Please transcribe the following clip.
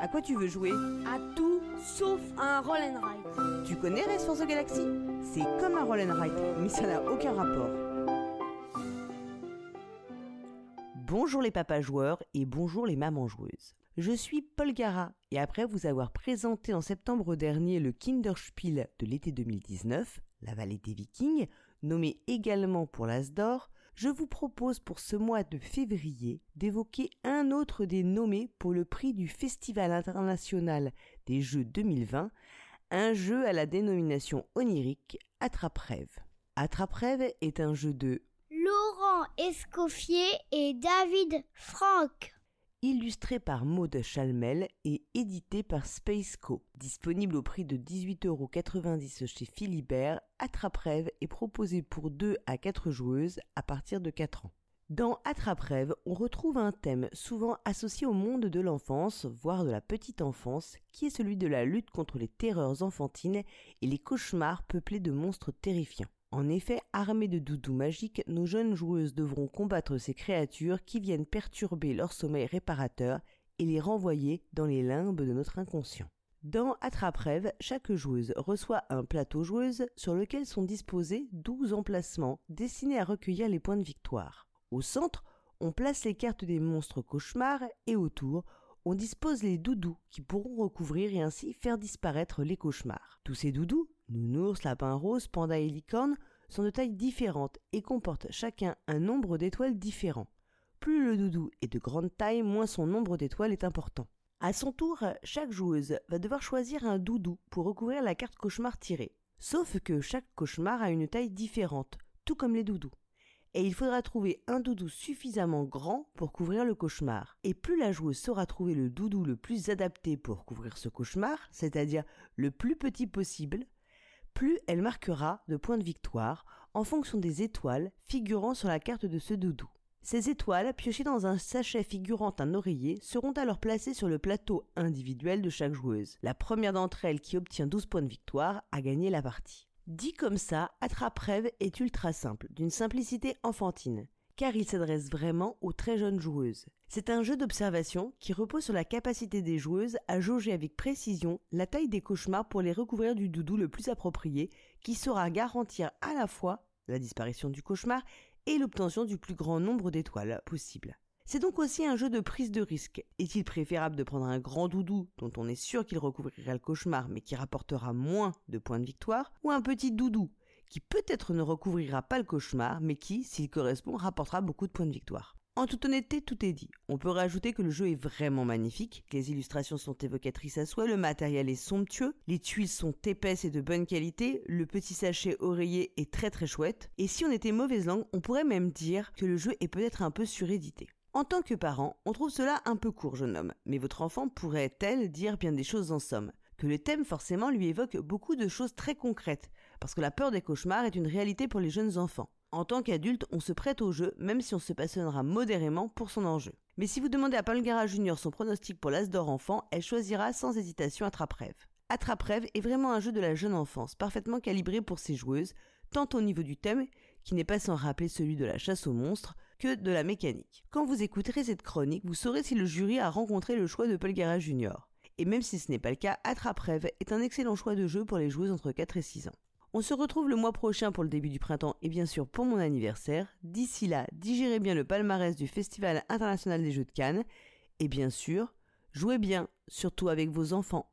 À quoi tu veux jouer? À tout sauf à un roll and ride. Tu connais Race for the Galaxy? C'est comme un roll and ride, mais ça n'a aucun rapport. Bonjour les papas joueurs et bonjour les mamans joueuses. Je suis Paul Gara et après vous avoir présenté en septembre dernier le Kinderspiel de l'été 2019, la vallée des Vikings, nommé également pour l'As d'or, je vous propose pour ce mois de février d'évoquer un autre des nommés pour le prix du Festival international des Jeux 2020, un jeu à la dénomination onirique Attrape-Rêve. Est un jeu de Laurent Escoffier et David Franck illustré par Maud Chalmel et édité par Spaceco. Disponible au prix de 18,90€ chez Philibert, Attrape-Rêve est proposé pour 2 à 4 joueuses à partir de 4 ans. Dans Attrape-Rêve, on retrouve un thème souvent associé au monde de l'enfance, voire de la petite enfance, qui est celui de la lutte contre les terreurs enfantines et les cauchemars peuplés de monstres terrifiants. En effet, armés de doudous magiques, nos jeunes joueuses devront combattre ces créatures qui viennent perturber leur sommeil réparateur et les renvoyer dans les limbes de notre inconscient. Dans Attrape-Rêve, chaque joueuse reçoit un plateau joueuse sur lequel sont disposés 12 emplacements destinés à recueillir les points de victoire. Au centre, on place les cartes des monstres cauchemars et autour, on dispose les doudous qui pourront recouvrir et ainsi faire disparaître les cauchemars. Tous ces doudous, nounours, lapins roses, pandas et licornes, sont de tailles différentes et comportent chacun un nombre d'étoiles différent. Plus le doudou est de grande taille, moins son nombre d'étoiles est important. À son tour, chaque joueuse va devoir choisir un doudou pour recouvrir la carte cauchemar tirée. Sauf que chaque cauchemar a une taille différente, tout comme les doudous et il faudra trouver un doudou suffisamment grand pour couvrir le cauchemar. Et plus la joueuse saura trouver le doudou le plus adapté pour couvrir ce cauchemar, c'est-à-dire le plus petit possible, plus elle marquera de points de victoire en fonction des étoiles figurant sur la carte de ce doudou. Ces étoiles, piochées dans un sachet figurant un oreiller, seront alors placées sur le plateau individuel de chaque joueuse. La première d'entre elles qui obtient 12 points de victoire a gagné la partie. Dit comme ça, Attrape-Rêve est ultra simple, d'une simplicité enfantine, car il s'adresse vraiment aux très jeunes joueuses. C'est un jeu d'observation qui repose sur la capacité des joueuses à jauger avec précision la taille des cauchemars pour les recouvrir du doudou le plus approprié, qui saura garantir à la fois la disparition du cauchemar et l'obtention du plus grand nombre d'étoiles possible. C'est donc aussi un jeu de prise de risque. Est-il préférable de prendre un grand doudou dont on est sûr qu'il recouvrira le cauchemar mais qui rapportera moins de points de victoire ou un petit doudou qui peut-être ne recouvrira pas le cauchemar mais qui, s'il correspond, rapportera beaucoup de points de victoire en toute honnêteté, tout est dit. On peut rajouter que le jeu est vraiment magnifique, que les illustrations sont évocatrices à souhait, le matériel est somptueux, les tuiles sont épaisses et de bonne qualité, le petit sachet oreiller est très très chouette, et si on était mauvaise langue, on pourrait même dire que le jeu est peut-être un peu surédité. En tant que parent, on trouve cela un peu court, jeune homme, mais votre enfant pourrait-elle dire bien des choses en somme? Que le thème forcément lui évoque beaucoup de choses très concrètes, parce que la peur des cauchemars est une réalité pour les jeunes enfants. En tant qu'adulte, on se prête au jeu, même si on se passionnera modérément pour son enjeu. Mais si vous demandez à Paul Gara Junior son pronostic pour l'As d'or enfant, elle choisira sans hésitation Attrape-Rêve. Attrape-Rêve est vraiment un jeu de la jeune enfance, parfaitement calibré pour ses joueuses, tant au niveau du thème, qui n'est pas sans rappeler celui de la chasse aux monstres, que de la mécanique. Quand vous écouterez cette chronique, vous saurez si le jury a rencontré le choix de Paul Gara Junior. Et même si ce n'est pas le cas, Attrape-Rêve est un excellent choix de jeu pour les joueuses entre 4 et 6 ans. On se retrouve le mois prochain pour le début du printemps et bien sûr pour mon anniversaire. D'ici là, digérez bien le palmarès du Festival international des Jeux de Cannes et bien sûr, jouez bien, surtout avec vos enfants.